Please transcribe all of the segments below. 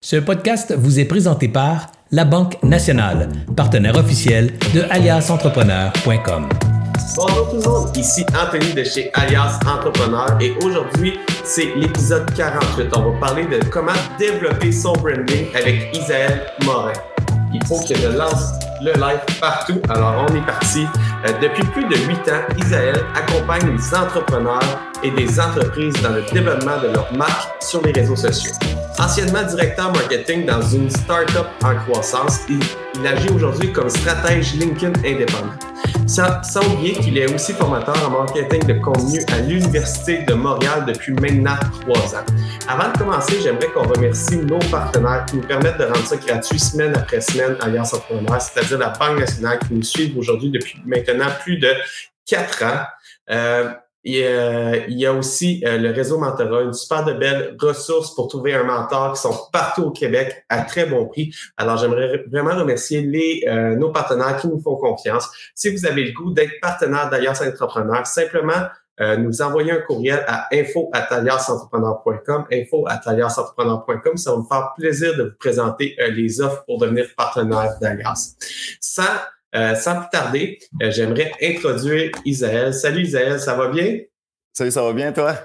Ce podcast vous est présenté par La Banque Nationale, partenaire officiel de aliasentrepreneur.com. Bonjour tout le monde, ici Anthony de chez Alias Entrepreneur et aujourd'hui c'est l'épisode 48. On va parler de comment développer son branding avec Isaël Morin. Il faut que je lance le live partout, alors on est parti. Euh, depuis plus de 8 ans, Isaël accompagne les entrepreneurs et des entreprises dans le développement de leur marque sur les réseaux sociaux. Anciennement directeur marketing dans une start-up en croissance, il, agit aujourd'hui comme stratège LinkedIn indépendant. Sans, oublier qu'il est aussi formateur en marketing de contenu à l'Université de Montréal depuis maintenant trois ans. Avant de commencer, j'aimerais qu'on remercie nos partenaires qui nous permettent de rendre ça gratuit semaine après semaine à Alliance Entrepreneur, c'est-à-dire la Banque nationale qui nous suit aujourd'hui depuis maintenant plus de quatre ans. Euh, euh, il y a aussi euh, le réseau Mentorat, une super de belles ressources pour trouver un mentor qui sont partout au Québec à très bon prix. Alors, j'aimerais vraiment remercier les, euh, nos partenaires qui nous font confiance. Si vous avez le goût d'être partenaire d'Alliance Entrepreneur, simplement nous envoyer un courriel à info at info at Ça va me faire plaisir de vous présenter les offres pour devenir partenaire d'Alliance. Sans euh, sans plus tarder, euh, j'aimerais introduire Isaël. Salut Isaël, ça va bien? Salut, ça va bien toi?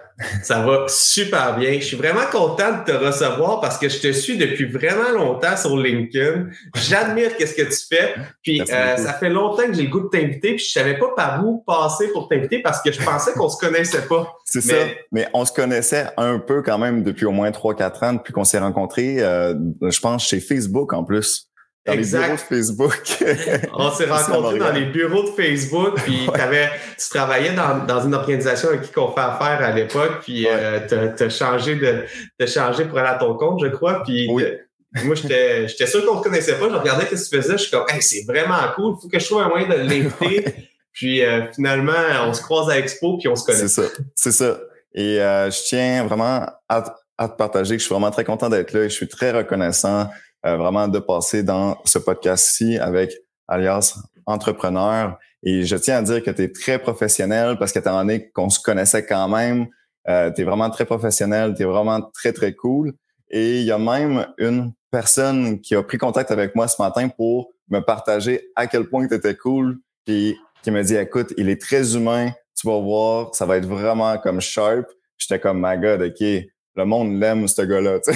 Ça va super bien. Je suis vraiment content de te recevoir parce que je te suis depuis vraiment longtemps sur LinkedIn. J'admire qu'est-ce que tu fais. Puis euh, ça fait longtemps que j'ai le goût de t'inviter. Puis je savais pas par où passer pour t'inviter parce que je pensais qu'on se connaissait pas. C'est ça. Mais on se connaissait un peu quand même depuis au moins 3-4 ans depuis qu'on s'est rencontrés. je pense chez Facebook en plus dans les bureaux de Facebook. On s'est rencontrés dans les bureaux de Facebook, puis avais, tu travaillais dans, dans, une organisation avec qui on fait affaire à l'époque, puis euh, tu as, changé de as changé pour aller à ton compte, je crois, puis moi, j'étais sûr qu'on ne te connaissait pas, je regardais ce que tu faisais, je suis comme hey, c'est vraiment cool, il faut que je trouve un moyen de l'inviter. puis euh, finalement, on se croise à Expo, puis on se connaît. C'est ça, c'est ça. Et euh, je tiens vraiment à, à te partager que je suis vraiment très content d'être là et je suis très reconnaissant euh, vraiment de passer dans ce podcast-ci avec alias entrepreneur. Et je tiens à dire que tu es très professionnel parce que étant donné qu'on se connaissait quand même, euh, tu es vraiment très professionnel, tu es vraiment très, très cool. Et il y a même une personne qui a pris contact avec moi ce matin pour me partager à quel point tu étais cool, puis qui me dit, écoute, il est très humain, tu vas voir, ça va être vraiment comme sharp. J'étais comme, my God, OK, le monde l'aime, ce gars-là.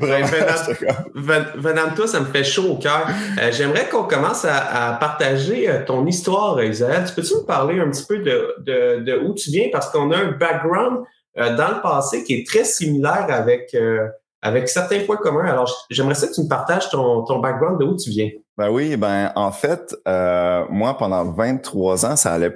Ben, venant, de toi, ça me fait chaud au cœur. Euh, j'aimerais qu'on commence à, partager euh, ton histoire, Isaël. Tu peux-tu nous parler un petit peu de, de, de où tu viens? Parce qu'on a un background euh, dans le passé qui est très similaire avec, avec certains points communs. Alors, j'aimerais ça que tu me partages ton, ton background, de où tu viens. Ben oui, ben en fait, moi, pendant 23 ans, ça allait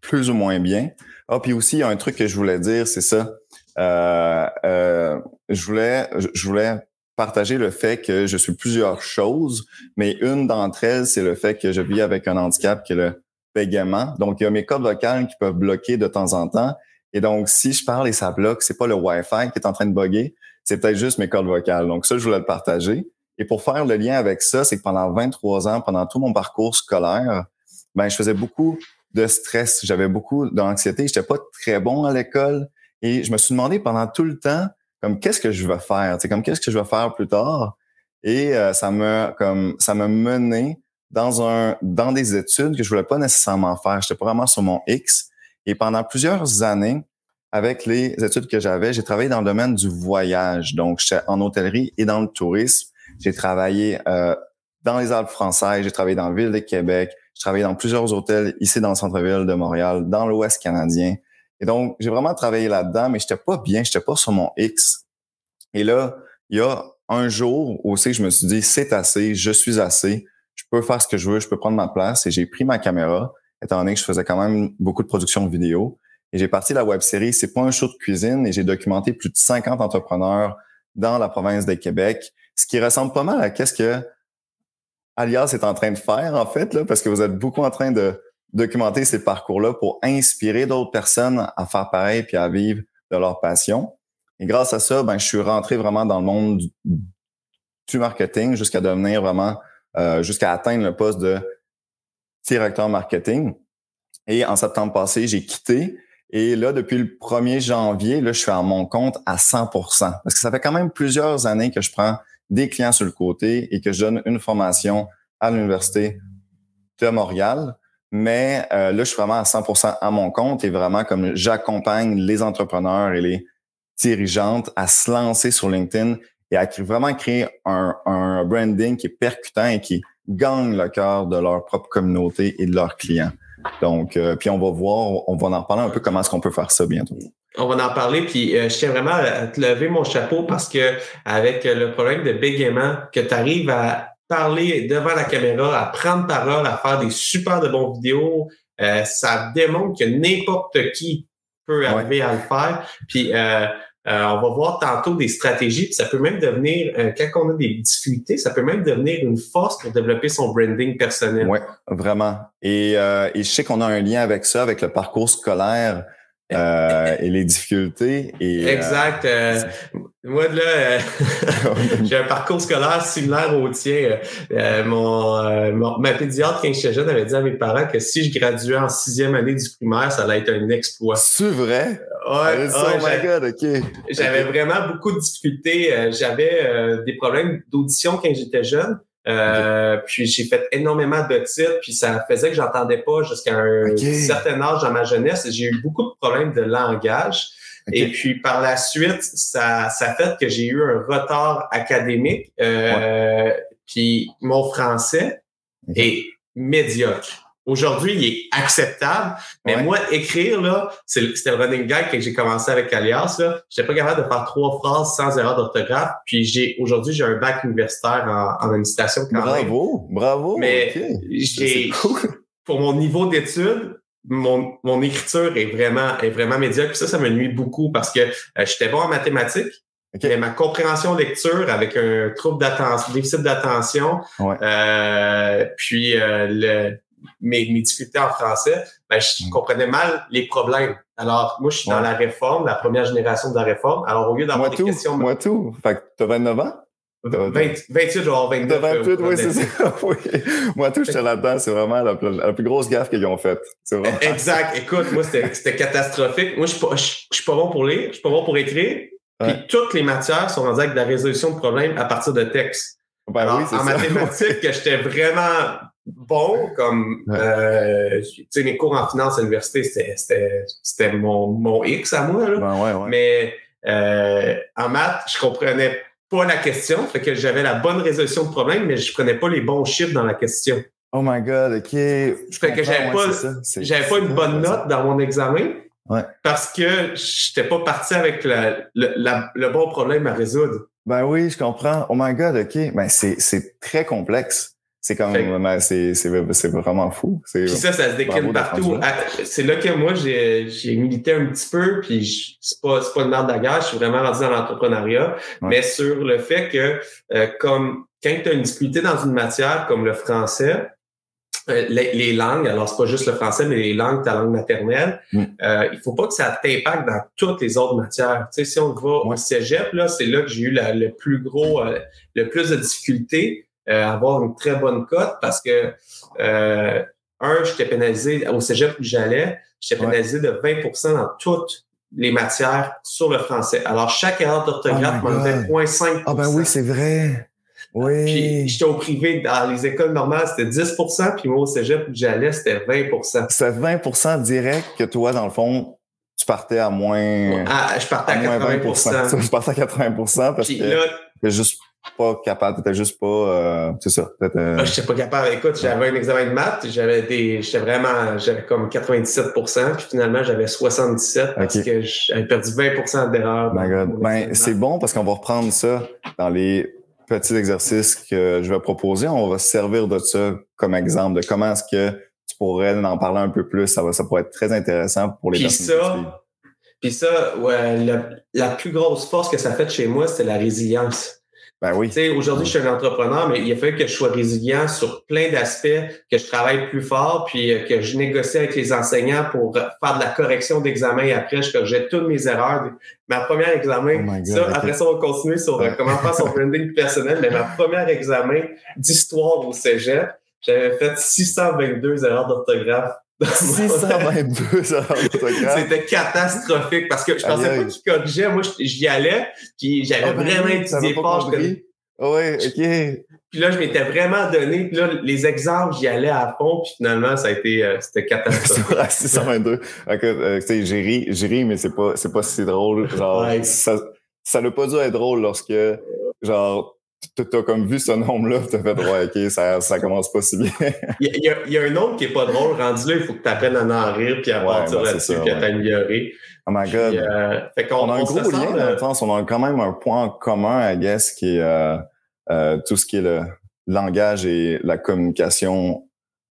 plus ou moins bien. Ah, puis aussi, il y a un truc que je voulais dire, c'est ça euh, euh, je voulais, je voulais partager le fait que je suis plusieurs choses, mais une d'entre elles, c'est le fait que je vis avec un handicap qui est le bégaiement. Donc, il y a mes cordes vocales qui peuvent bloquer de temps en temps. Et donc, si je parle et ça bloque, c'est pas le Wi-Fi qui est en train de bugger, c'est peut-être juste mes cordes vocales. Donc, ça, je voulais le partager. Et pour faire le lien avec ça, c'est que pendant 23 ans, pendant tout mon parcours scolaire, ben, je faisais beaucoup de stress. J'avais beaucoup d'anxiété. J'étais pas très bon à l'école. Et je me suis demandé pendant tout le temps, comme qu'est-ce que je vais faire, c'est comme qu'est-ce que je vais faire plus tard? Et euh, ça me comme ça m'a mené dans un dans des études que je voulais pas nécessairement faire. J'étais pas vraiment sur mon X. Et pendant plusieurs années, avec les études que j'avais, j'ai travaillé dans le domaine du voyage. Donc, j'étais en hôtellerie et dans le tourisme. J'ai travaillé euh, dans les Alpes françaises, j'ai travaillé dans la ville de Québec, j'ai travaillé dans plusieurs hôtels ici dans le centre-ville de Montréal, dans l'Ouest canadien. Et donc, j'ai vraiment travaillé là-dedans, mais j'étais pas bien, j'étais pas sur mon X. Et là, il y a un jour aussi, je me suis dit, c'est assez, je suis assez, je peux faire ce que je veux, je peux prendre ma place. Et j'ai pris ma caméra, étant donné que je faisais quand même beaucoup de production vidéo. Et j'ai parti la web série C'est pas un show de cuisine et j'ai documenté plus de 50 entrepreneurs dans la province de Québec, ce qui ressemble pas mal à qu'est-ce que Alias est en train de faire, en fait, là, parce que vous êtes beaucoup en train de documenter ces parcours-là pour inspirer d'autres personnes à faire pareil puis à vivre de leur passion. Et grâce à ça, ben, je suis rentré vraiment dans le monde du, marketing jusqu'à devenir vraiment, euh, jusqu'à atteindre le poste de directeur marketing. Et en septembre passé, j'ai quitté Et là, depuis le 1er janvier, là, je suis à mon compte à 100 Parce que ça fait quand même plusieurs années que je prends des clients sur le côté et que je donne une formation à l'Université de Montréal. Mais euh, là, je suis vraiment à 100% à mon compte et vraiment comme j'accompagne les entrepreneurs et les dirigeantes à se lancer sur LinkedIn et à vraiment créer un, un branding qui est percutant et qui gagne le cœur de leur propre communauté et de leurs clients. Donc, euh, puis on va voir, on va en parler un peu comment est-ce qu'on peut faire ça bientôt. On va en parler, puis euh, je tiens vraiment à te lever mon chapeau parce que avec le problème de bégaiement, que tu arrives à parler devant la caméra, à prendre parole, à faire des super de bons vidéos, euh, ça démontre que n'importe qui peut arriver à le faire. Puis euh, on va voir tantôt des stratégies, puis ça peut même devenir, euh, quand on a des difficultés, ça peut même devenir une force pour développer son branding personnel. Oui, vraiment. Et, euh, et je sais qu'on a un lien avec ça, avec le parcours scolaire. Euh, et les difficultés. Et, exact. Euh, moi, là, euh, j'ai un parcours scolaire similaire au tien. mon, ma pédiatre, quand j'étais jeune, avait dit à mes parents que si je graduais en sixième année du primaire, ça allait être un exploit. C'est vrai? Ouais, oh my God, OK. J'avais vraiment beaucoup de difficultés. J'avais des problèmes d'audition quand j'étais jeune. Euh, puis j'ai fait énormément de titres, puis ça faisait que j'entendais pas jusqu'à un certain âge dans ma jeunesse. J'ai eu beaucoup de problèmes de langage. Et puis par la suite, ça, ça fait que j'ai eu un retard académique. Euh, Puis mon français est médiocre. Aujourd'hui, il est acceptable. Mais moi, écrire, là, c'était le running gag que j'ai commencé avec Alias. Là. J'étais pas capable de faire trois phrases sans erreur d'orthographe. Puis j'ai aujourd'hui, j'ai un bac universitaire en, en administration quand bravo, Bravo, Mais j'ai pour mon niveau d'études, mon, mon écriture est vraiment est vraiment médiocre. Puis ça, ça me nuit beaucoup parce que euh, j'étais bon en mathématiques. Mais ma compréhension lecture avec un trouble d'attention, déficit d'attention, euh, puis euh, le, mes, mes difficultés en français, ben, je mm. comprenais mal les problèmes. Alors, moi, je suis dans la réforme, la première génération de la réforme. Alors, au lieu d'avoir des questions... Moi tout. Fait que t'as 29 ans? 20, 28, genre 29. 28, oui, c'est ça. oui. Moi, tout, j'étais là-dedans. C'est vraiment la, plus grosse gaffe qu'ils ont faite. Vraiment... Exact. Écoute, moi, c'était catastrophique. Moi, je suis pas, je, suis pas bon pour lire, je suis pas bon pour écrire. Puis toutes les matières sont rendues avec de la résolution de problèmes à partir de textes. Ben Alors, oui, en mathématiques, j'étais vraiment bon, comme euh, tu sais, mes cours en finance à l'université, c'était, c'était, mon, mon X à moi. Là. Ben ouais, ouais. Mais euh, en maths, je comprenais pas la question, fait que j'avais la bonne résolution de problème, mais je prenais pas les bons chiffres dans la question. Oh my God, OK. fait que j'avais pas, j'avais pas une bonne note dans mon examen. Ouais. Parce que j'étais pas parti avec la, la, le bon problème à résoudre. Ben oui, je comprends. Oh my God, OK. Ben c'est, c'est très complexe. C'est comme c'est c'est vraiment fou. Puis ça, ça se décline partout. Ah, c'est là que moi j'ai j'ai milité un petit peu, puis c'est pas c'est pas une merde de la je suis vraiment rendu dans l'entrepreneuriat, mais sur le fait que euh, comme quand tu as une difficulté dans une matière comme le français, euh, les, langues, alors c'est pas juste le français, mais les langues, ta langue maternelle, mm. euh, il faut pas que ça t'impacte dans toutes les autres matières. Tu sais, si on va au cégep, là, c'est là que j'ai eu le plus gros, le plus de difficultés. Euh, avoir une très bonne cote parce que euh, un, j'étais pénalisé au cégep où j'allais, j'étais pénalisé de 20% dans toutes les matières sur le français. Alors, chaque erreur d'orthographe oh m'enlevait 0.5% Ah ben oui, c'est vrai. Oui. Puis j'étais au privé, dans les écoles normales, c'était 10% puis moi, au cégep où j'allais, c'était 20% C'était 20% direct que toi, dans le fond, tu partais à moins... Ah, je partais à, 80 Je partais à 80 parce puis que là, juste pas capable, t'étais juste pas, euh, c'est ça. Euh... Ah, j'étais pas capable. Écoute, j'avais un examen de maths, j'avais des, j'étais vraiment, j'avais comme 97% puis finalement j'avais 77 parce que j'avais perdu 20% d'erreur. Ben, c'est bon parce qu'on va reprendre ça dans les petits exercices que je vais proposer. On va se servir de ça comme exemple de comment est-ce que tu pourrais en parler un peu plus. Ça va, ça pourrait être très intéressant pour les puis personnes. Ça, puis ça, ouais, la, la plus grosse force que ça fait chez moi, c'est la résilience. Ben oui. Aujourd'hui, je suis un entrepreneur, mais il a fallu que je sois résilient sur plein d'aspects, que je travaille plus fort, puis euh, que je négocie avec les enseignants pour faire de la correction d'examen. Après, je corrigeais toutes mes erreurs. Ma première examen, oh ça, après ça, on va continuer sur euh, comment faire son branding personnel, mais ma première examen d'histoire au cégep, j'avais fait 622 erreurs d'orthographe 622 C'était catastrophique parce que je pensais pas qu'il corrigeait. Moi, j'y allais, puis j'avais ah, ben vraiment étudié fort. Oui, OK. Puis là, je m'étais vraiment donné. Puis là, les exemples, j'y allais à fond. Puis finalement, ça a été, euh, c'était catastrophique. 622. Euh, j'ai ri, j'ai ri, mais c'est pas, c'est pas si drôle. Genre, ça, ça n'a pas dû être drôle lorsque, genre, t'as comme vu ce nombre-là, t'as fait ouais, ok, ça, ça commence pas si bien. il, y y a, un nombre qui est pas drôle, rendu là, il faut que tu apprennes à en rire, puis à partir ben, là-dessus, puis à t'améliorer. Oh my god. Euh, fait on, on, a un gros lien dans le sens, on a quand même un point commun, I guess, qui est euh, euh, tout ce qui est le langage et la communication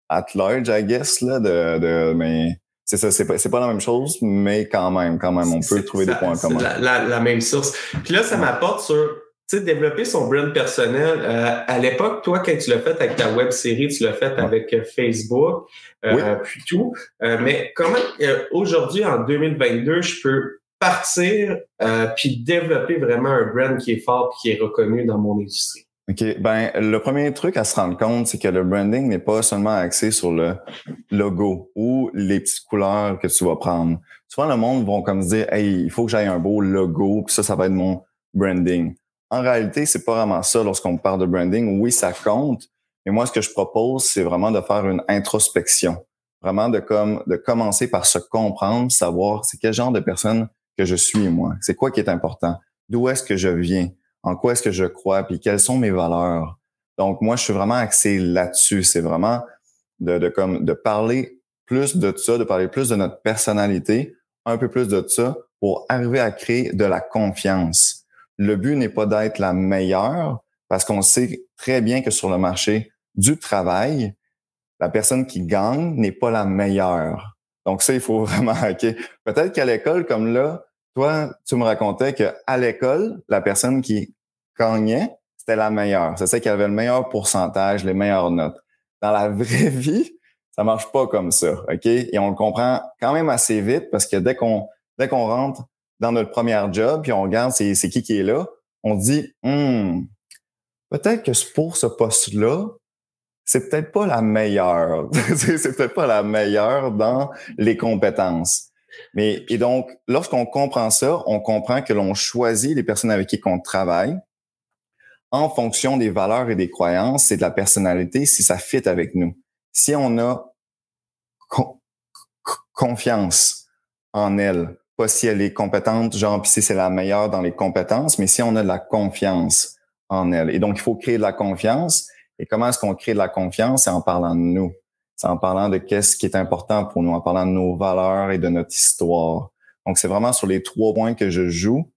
at large, I guess, là, de, de mais c'est ça, c'est pas, pas la même chose, mais quand même, quand même, on peut trouver des points communs. La, la, la, même source. Puis là, ça m'apporte sur développer son brand personnel. Euh, à l'époque, toi, quand tu l'as fait avec ta web série, tu l'as fait avec euh, Facebook, euh, puis tout. mais comment aujourd'hui, en 2022, je peux partir puis développer vraiment un brand qui est fort et qui est reconnu dans mon industrie? OK. Ben, le premier truc à se rendre compte, c'est que le branding n'est pas seulement axé sur le logo ou les petites couleurs que tu vas prendre. Souvent, le monde va comme se dire, hey, il faut que j'aille un beau logo, puis ça, ça va être mon branding. En réalité, c'est pas vraiment ça lorsqu'on parle de branding. Oui, ça compte, mais moi, ce que je propose, c'est vraiment de faire une introspection. Vraiment de comme, de commencer par se comprendre, savoir c'est quel genre de personne que je suis, moi. C'est quoi qui est important? D'où est-ce que je viens? En quoi est-ce que je crois? Puis quelles sont mes valeurs? Donc, moi, je suis vraiment axé là-dessus. C'est vraiment de, de, comme, de parler plus de ça, de parler plus de notre personnalité, un peu plus de ça pour arriver à créer de la confiance le but n'est pas d'être la meilleure parce qu'on sait très bien que sur le marché du travail, la personne qui gagne n'est pas la meilleure. Donc ça, il faut vraiment. Peut-être qu'à l'école, comme là, toi, tu me racontais qu'à l'école, la personne qui gagnait, c'était la meilleure. C'est celle qui avait le meilleur pourcentage, les meilleures notes. Dans la vraie vie, ça marche pas comme ça, OK? Et on le comprend quand même assez vite parce que dès qu'on dès qu'on rentre dans notre premier job, puis on regarde c'est, qui qui est là, on dit hmm, peut-être que pour ce poste-là, c'est peut-être pas la meilleure. c'est peut-être pas la meilleure dans les compétences. Mais et donc, lorsqu'on comprend ça, on comprend que l'on choisit les personnes avec qui on travaille en fonction des valeurs et des croyances et de la personnalité, si ça fit avec nous. Si on a confiance en elle, pas si elle est compétente, genre, puis si c'est la meilleure dans les compétences, mais si on a de la confiance en elle. Et donc, il faut créer de la confiance. Et comment est-ce qu'on crée de la confiance? C'est en parlant de nous. C'est en parlant de qu'est-ce qui est important pour nous, en parlant de nos valeurs et de notre histoire. Donc, c'est vraiment sur les trois points que je joue.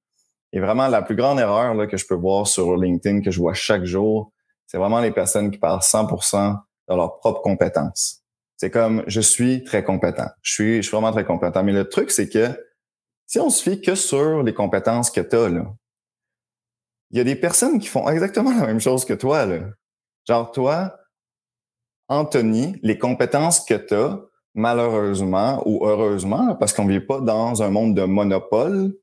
Et vraiment, la plus grande erreur là, que je peux voir sur LinkedIn, que je vois chaque jour, c'est vraiment les personnes qui parlent 100% de leurs propres compétences. C'est comme, je suis très compétent. Je suis, je suis vraiment très compétent. Mais le truc, c'est que si on se fie que sur les compétences que tu il y a des personnes qui font exactement la même chose que toi. Là. Genre, toi, Anthony, les compétences que tu malheureusement ou heureusement, parce qu'on ne vit pas dans un monde de monopole,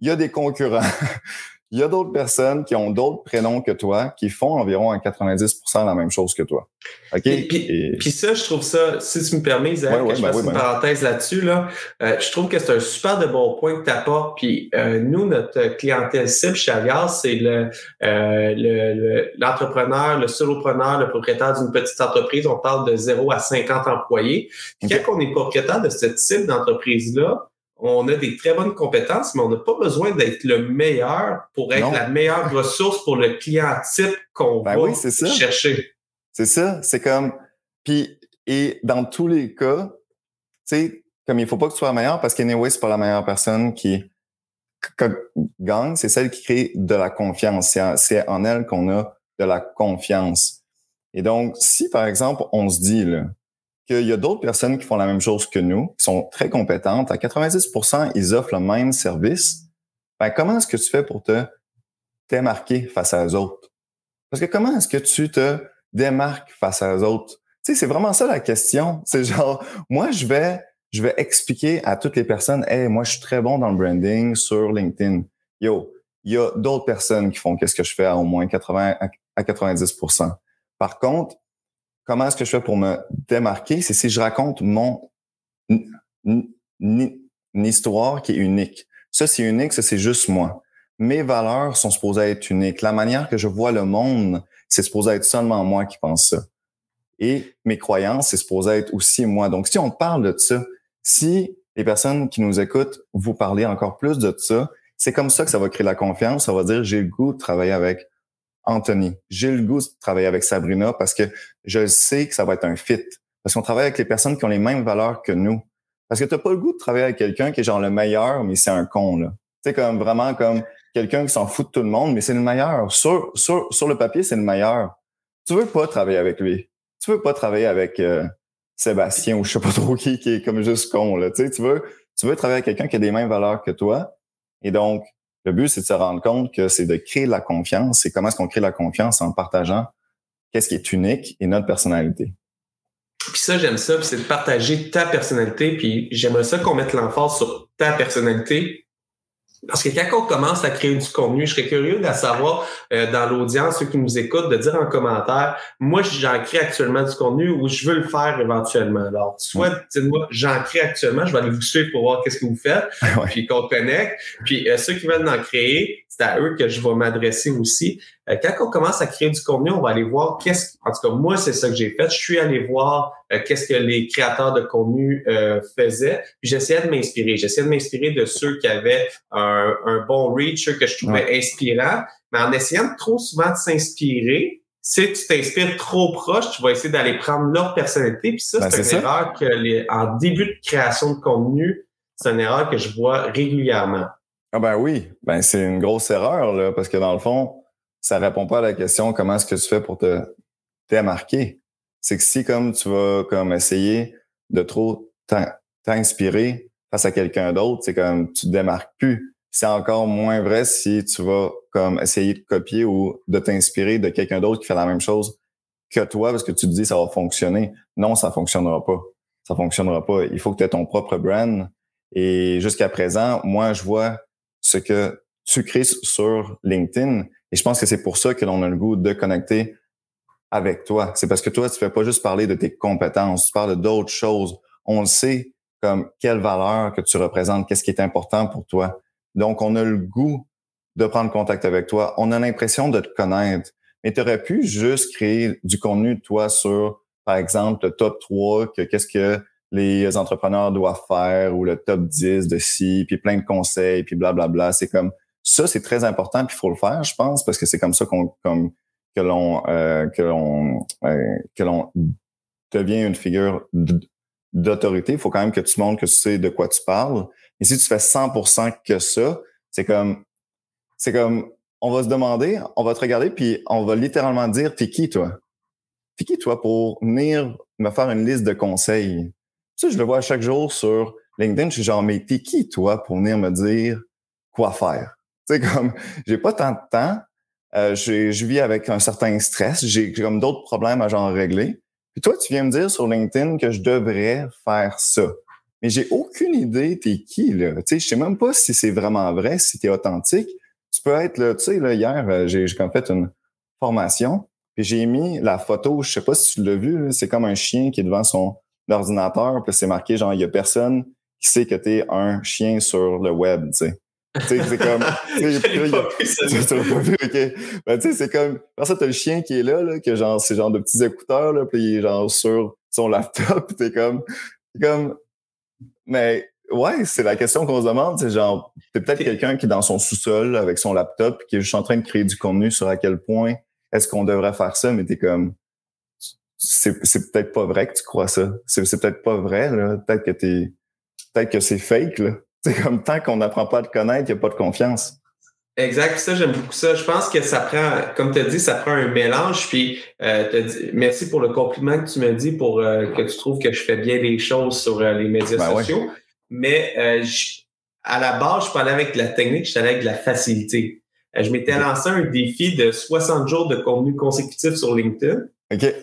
il y a des concurrents. il y a d'autres personnes qui ont d'autres prénoms que toi qui font environ à 90% la même chose que toi. OK? Puis, ça, je trouve ça, si tu me permets, Isaac, que je ben fasse une ben parenthèse là-dessus, là, euh, je trouve que c'est un super de bon point que tu apportes. Puis euh, nous, notre clientèle cible chez Alias, c'est le, euh, l'entrepreneur, le, solopreneur, le propriétaire d'une petite entreprise. On parle de 0 à 50 employés. Puis quand on est propriétaire de ce type d'entreprise-là, on a des très bonnes compétences, mais on n'a pas besoin d'être le meilleur pour être la meilleure ressource pour le client type qu'on ben va chercher. C'est ça. C'est comme. Puis, et dans tous les cas, tu sais, comme il faut pas que tu sois meilleur parce qu'anyway, c'est pas la meilleure personne qui gagne, c'est celle qui crée de la confiance. C'est en elle qu'on a de la confiance. Et donc, si par exemple, on se dit, là, qu'il y a d'autres personnes qui font la même chose que nous, qui sont très compétentes. À 90% ils offrent le même service. Ben, comment est-ce que tu fais pour te démarquer face à eux autres? Parce que comment est-ce que tu te démarques face à eux autres? Tu sais, c'est vraiment ça la question. C'est genre, moi, je vais, je vais expliquer à toutes les personnes, hey, moi, je suis très bon dans le branding sur LinkedIn. Yo, il y a d'autres personnes qui font qu'est-ce que je fais à au moins 80 à 90% Par contre, comment est-ce que je fais pour me démarquer? C'est si je raconte mon histoire qui est unique. Ça, c'est unique, ça, c'est juste moi. Mes valeurs sont supposées être uniques. La manière que je vois le monde, c'est supposé être seulement moi qui pense ça. Et mes croyances, c'est supposé être aussi moi. Donc, si on parle de ça, si les personnes qui nous écoutent vous parlez encore plus de ça, c'est comme ça que ça va créer la confiance. Ça va dire, j'ai le goût de travailler avec Anthony. J'ai le goût de travailler avec Sabrina parce que je sais que ça va être un fit. Parce qu'on travaille avec les personnes qui ont les mêmes valeurs que nous. Parce que tu n'as pas le goût de travailler avec quelqu'un qui est genre le meilleur, mais c'est un con, là. Tu sais, comme vraiment comme quelqu'un qui s'en fout de tout le monde, mais c'est le meilleur. Sur, sur, sur le papier, c'est le meilleur. Tu veux pas travailler avec lui. Tu veux pas travailler avec euh, Sébastien ou je sais pas trop qui, qui est comme juste con, là. Tu veux, tu veux travailler avec quelqu'un qui a des mêmes valeurs que toi. Et donc, le but, c'est de se rendre compte que c'est de créer la confiance. Et comment est-ce qu'on crée la confiance en partageant qu'est-ce qui est unique et notre personnalité. Puis ça, j'aime ça, c'est de partager ta personnalité. Puis j'aimerais ça qu'on mette l'emphase sur ta personnalité parce que quand on commence à créer du contenu, je serais curieux de savoir euh, dans l'audience, ceux qui nous écoutent, de dire en commentaire, moi j'en crée actuellement du contenu ou je veux le faire éventuellement. Alors, soit dites-moi, j'en crée actuellement, je vais aller vous suivre pour voir qu'est-ce que vous faites, puis qu'on connecte. Puis euh, ceux qui veulent en créer, c'est à eux que je vais m'adresser aussi. Euh, quand on commence à créer du contenu, on va aller voir qu'est-ce en tout cas moi c'est ça que j'ai fait. Je suis allé voir euh, qu'est-ce que les créateurs de contenu euh, faisaient. Puis j'essayais de m'inspirer. J'essayais de m'inspirer de ceux qui avaient un, bon reach, ceux que je trouvais inspirants. Mais en essayant trop souvent de s'inspirer, si tu t'inspires trop proche, tu vas essayer d'aller prendre leur personnalité. Puis ça, ben, c'est une erreur que les, en début de création de contenu, c'est une erreur que je vois régulièrement. Ah ben oui, ben c'est une grosse erreur là, parce que dans le fond, ça répond pas à la question comment est-ce que tu fais pour te démarquer? C'est que si comme tu vas comme essayer de trop t'inspirer face à quelqu'un d'autre, c'est comme tu te démarques plus. C'est encore moins vrai si tu vas comme essayer de copier ou de t'inspirer de quelqu'un d'autre qui fait la même chose que toi parce que tu te dis ça va fonctionner. Non, ça fonctionnera pas. Ça fonctionnera pas. Il faut que tu aies ton propre brand. Et jusqu'à présent, moi, je vois ce que tu crées sur LinkedIn. Et je pense que c'est pour ça que l'on a le goût de connecter avec toi. C'est parce que toi, tu fais pas juste parler de tes compétences, tu parles d'autres choses. On le sait comme quelle valeur que tu représentes, qu'est-ce qui est important pour toi. Donc, on a le goût de prendre contact avec toi. On a l'impression de te connaître. Mais tu aurais pu juste créer du contenu, toi, sur, par exemple, le top 3, que qu'est-ce que les entrepreneurs doivent faire ou le top 10 de ci, puis plein de conseils, puis blablabla. C'est comme ça, c'est très important, puis il faut le faire, je pense, parce que c'est comme ça qu'on comme que l'on euh, que l'on euh, que l'on devient une figure d'autorité. Il faut quand même que tu montres que tu sais de quoi tu parles. Et si tu fais 100% que ça, c'est comme c'est comme on va se demander, on va te regarder, puis on va littéralement dire t'es qui toi? T'es qui toi pour venir me faire une liste de conseils ça, je le vois chaque jour sur LinkedIn. Je suis genre, mais t'es qui, toi, pour venir me dire quoi faire? Tu sais, comme, j'ai pas tant de temps. Euh, je vis avec un certain stress. J'ai comme d'autres problèmes à genre régler. Puis toi, tu viens me dire sur LinkedIn que je devrais faire ça. Mais j'ai aucune idée t'es qui, là. Tu sais, je sais même pas si c'est vraiment vrai, si t'es authentique. Tu peux être, là, tu sais, là, hier, euh, j'ai comme fait une formation, puis j'ai mis la photo, je sais pas si tu l'as vu, c'est comme un chien qui est devant son l'ordinateur, puis c'est marqué genre, il y a personne qui sait que tu es un chien sur le web, tu sais. C'est comme. Ben, tu sais, c'est comme. Pour ça, t'as le chien qui est là, là que genre, c'est genre de petits écouteurs, là, puis il est genre sur son laptop, t'es comme. comme. Mais ouais, c'est la question qu'on se demande. C'est genre, t'es peut-être quelqu'un qui est dans son sous-sol avec son laptop, qui est juste en train de créer du contenu sur à quel point est-ce qu'on devrait faire ça, mais t'es comme c'est peut-être pas vrai que tu crois ça. C'est peut-être pas vrai, là. Peut-être que t'es. Peut-être que c'est fake, là. C'est comme tant qu'on n'apprend pas à te connaître, il n'y a pas de confiance. Exact, ça, j'aime beaucoup ça. Je pense que ça prend, comme tu as dit, ça prend un mélange. Puis, euh, dit, merci pour le compliment que tu m'as dit pour euh, que tu trouves que je fais bien les choses sur euh, les médias ben sociaux. Mais euh, à la base, je parlais avec de la technique, je parlais avec de la facilité. je m'étais lancé un défi de 60 jours de contenu consécutif sur LinkedIn.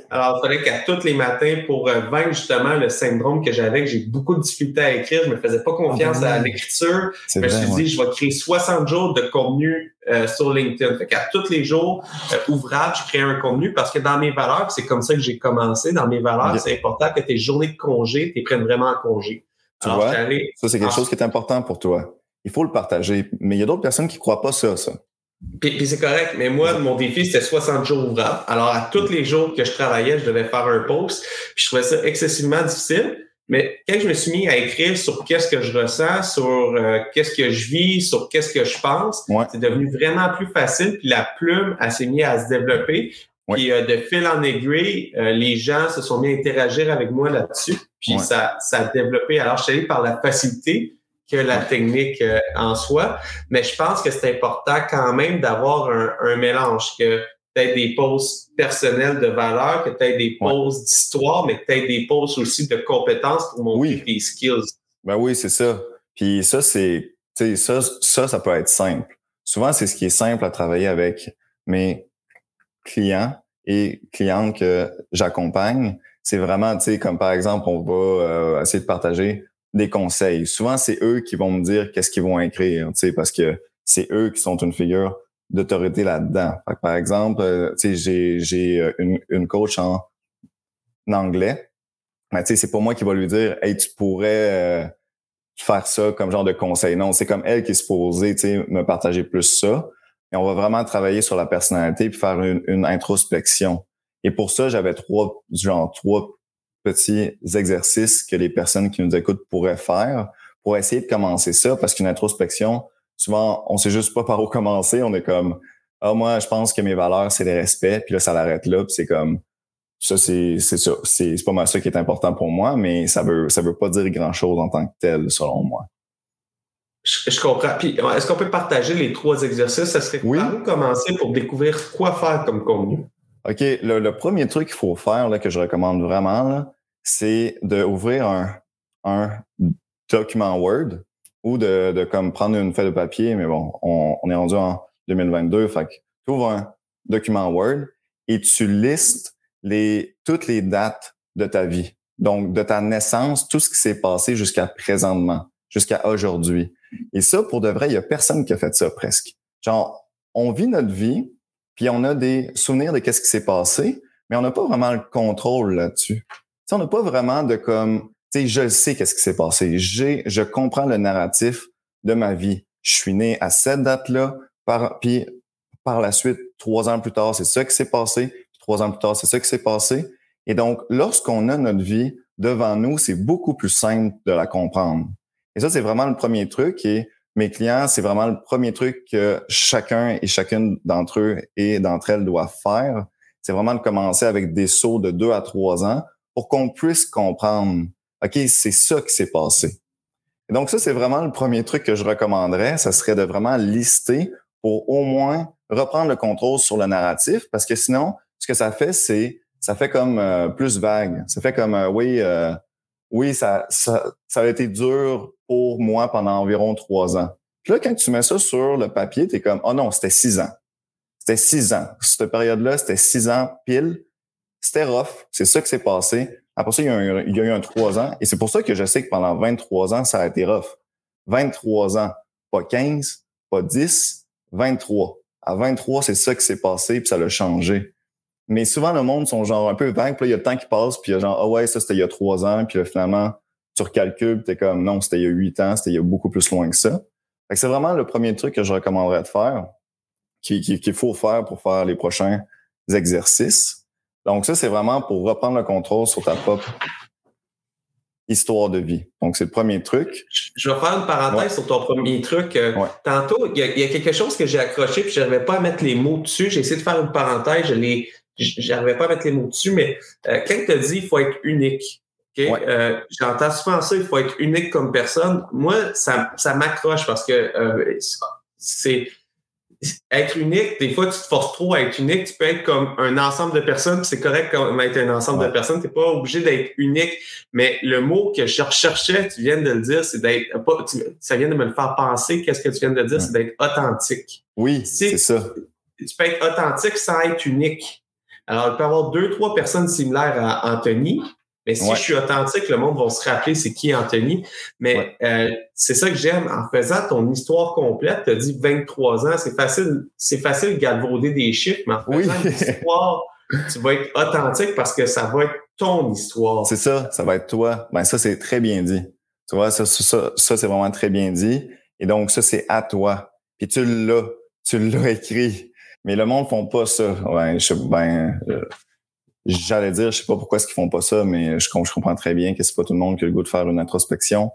Alors, il fallait qu'à tous les matins, pour euh, vaincre justement le syndrome que j'avais, que j'ai beaucoup de difficultés à écrire, je me faisais pas confiance ah, ben à l'écriture. Je me suis dit, je vais créer 60 jours de contenu euh, sur LinkedIn. Fait qu'à tous les jours, euh, ouvrables, je crée un contenu parce que dans mes valeurs, c'est comme ça que j'ai commencé, dans mes valeurs, c'est important que tes journées de congé, tu prennes vraiment en congé. Tu vois? Ça, c'est quelque chose qui est important pour toi. Il faut le partager. Mais il y a d'autres personnes qui croient pas ça, ça. Puis, c'est correct, mais moi, mon défi, c'était 60 jours ouvrables. Alors, à tous les jours que je travaillais, je devais faire un post. Puis je trouvais ça excessivement difficile. Mais quand je me suis mis à écrire sur qu'est-ce que je ressens, sur euh, qu'est-ce que je vis, sur qu'est-ce que je pense, c'est devenu vraiment plus facile. Puis la plume, elle s'est mise à se développer. Puis euh, de fil en aiguille, euh, les gens se sont mis à interagir avec moi là-dessus. Puis ça, ça a développé. Alors, je suis allé par la facilité que la technique en soi. Mais je pense que c'est important quand même d'avoir un, un mélange, que peut-être des posts personnels de valeur, que tu des posts d'histoire, mais que tu des posts aussi de compétences pour montrer tes skills. Ben oui, c'est ça. Puis ça, c'est, ça, ça, ça peut être simple. Souvent, c'est ce qui est simple à travailler avec mes clients et clientes que j'accompagne. C'est vraiment, tu sais, comme par exemple, on va euh, essayer de partager des conseils. Souvent, c'est eux qui vont me dire qu'est-ce qu'ils vont écrire, parce que c'est eux qui sont une figure d'autorité là-dedans. Par exemple, euh, j'ai, j'ai euh, une, une coach en, anglais, mais c'est pas moi qui va lui dire Hey, tu pourrais euh, faire ça comme genre de conseil. Non, c'est comme elle qui est supposée me partager plus ça. Et on va vraiment travailler sur la personnalité puis faire une, une introspection. Et pour ça, j'avais trois, genre trois petits exercices que les personnes qui nous écoutent pourraient faire pour essayer de commencer ça, parce qu'une introspection, souvent, on sait juste pas par où commencer. On est comme, ah, moi, je pense que mes valeurs, c'est le respect. Puis là, ça l'arrête là. Puis c'est comme, ça, c'est, c'est ça. C'est, pas mal ça qui est important pour moi, mais ça veut, ça veut pas dire grand chose en tant que tel, selon moi. Je, comprends. Puis, est-ce qu'on peut partager les trois exercices? Ça serait oui. par où commencer pour découvrir quoi faire comme contenu? OK. Le, premier truc qu'il faut faire, là, que je recommande vraiment, c'est d'ouvrir un, un document Word ou de, de comme prendre une feuille de papier, mais bon, on, on est rendu en 2022, fait que tu ouvres un document Word et tu listes les, toutes les dates de ta vie. Donc, de ta naissance, tout ce qui s'est passé jusqu'à présentement, jusqu'à aujourd'hui. Et ça, pour de vrai, il y a personne qui a fait ça presque. Genre, on vit notre vie, puis on a des souvenirs de qu'est-ce qui s'est passé, mais on n'a pas vraiment le contrôle là-dessus. on n'a pas vraiment de comme sais, je sais qu'est-ce qui s'est passé. J'ai, je comprends le narratif de ma vie. Je suis né à cette date-là, par, puis par la suite, trois ans plus tard, c'est ça qui s'est passé. Trois ans plus tard, c'est ça qui s'est passé. Et donc, lorsqu'on a notre vie devant nous, c'est beaucoup plus simple de la comprendre. Et ça, c'est vraiment le premier truc. Et mes clients, c'est vraiment le premier truc que chacun et chacune d'entre eux et d'entre elles doivent faire. C'est vraiment de commencer avec des sauts de deux à trois ans pour qu'on puisse comprendre OK, c'est ça qui s'est passé. Et donc, ça, c'est vraiment le premier truc que je recommanderais. Ça serait de vraiment lister pour au moins reprendre le contrôle sur le narratif, parce que sinon, ce que ça fait, c'est ça fait comme euh, plus vague. Ça fait comme euh, oui, euh, oui, ça, ça, ça a été dur pour moi pendant environ trois ans. Puis là, quand tu mets ça sur le papier, tu es comme Oh non, c'était six ans. C'était six ans. Cette période-là, c'était six ans pile. C'était rough. C'est ça qui s'est passé. Après ça, il y, a eu un 3 ans. Et c'est pour ça que je sais que pendant 23 ans, ça a été rough. 23 ans, pas 15, pas 10, 23. À 23, c'est ça qui s'est passé, puis ça l'a changé. Mais souvent, le monde sont genre un peu vagues, puis là, il y a le temps qui passe, puis il y a genre, ah ouais, ça, c'était il y a 3 ans, puis là, finalement, tu recalcules, tu es comme, non, c'était il y a 8 ans, c'était il y a beaucoup plus loin que ça. Fait c'est vraiment le premier truc que je recommanderais de faire, qu'il faut faire pour faire les prochains exercices. Donc, ça, c'est vraiment pour reprendre le contrôle sur ta propre histoire de vie. Donc, c'est le premier truc. Je vais faire une parenthèse sur ton premier truc. Euh, tantôt, il y, a, quelque chose que j'ai accroché puis je n'arrivais pas à mettre les mots dessus. J'ai essayé de faire une parenthèse, je n'arrivais pas à mettre les mots dessus, mais euh, quand tu as dit il faut être unique, euh, j'entends souvent ça, il faut être unique comme personne. Moi, ça, ça m'accroche parce que c'est être unique, des fois, tu te forces trop à être unique. Tu peux être comme un ensemble de personnes. C'est correct comme être un ensemble de personnes. Tu n'es pas obligé d'être unique. Mais le mot que je recherchais, tu viens de le dire, c'est d'être pas. ça vient de me le faire penser. Qu'est-ce que tu viens de dire? C'est d'être authentique. Oui, c'est ça. Tu peux être authentique sans être unique. Alors, il peut y avoir deux, trois personnes similaires à Anthony, mais si je suis authentique, le monde va se rappeler c'est qui Anthony. Mais euh, c'est ça que j'aime. En faisant ton histoire complète, tu as dit 23 ans, c'est facile, c'est facile de galvauder des chiffres, mais en faisant oui. l'histoire, tu vas être authentique parce que ça va être ton histoire. C'est ça, ça va être toi. Ben ça, c'est très bien dit. Tu vois, ça, ça, ça c'est vraiment très bien dit. Et donc, ça, c'est à toi. Puis tu l'as, tu l'as écrit. Mais le monde font pas ça. Je, ben, euh, j'allais dire, je sais pas pourquoi est-ce qu'ils font pas ça, mais je, je comprends très bien que c'est pas tout le monde qui a le goût de faire une introspection.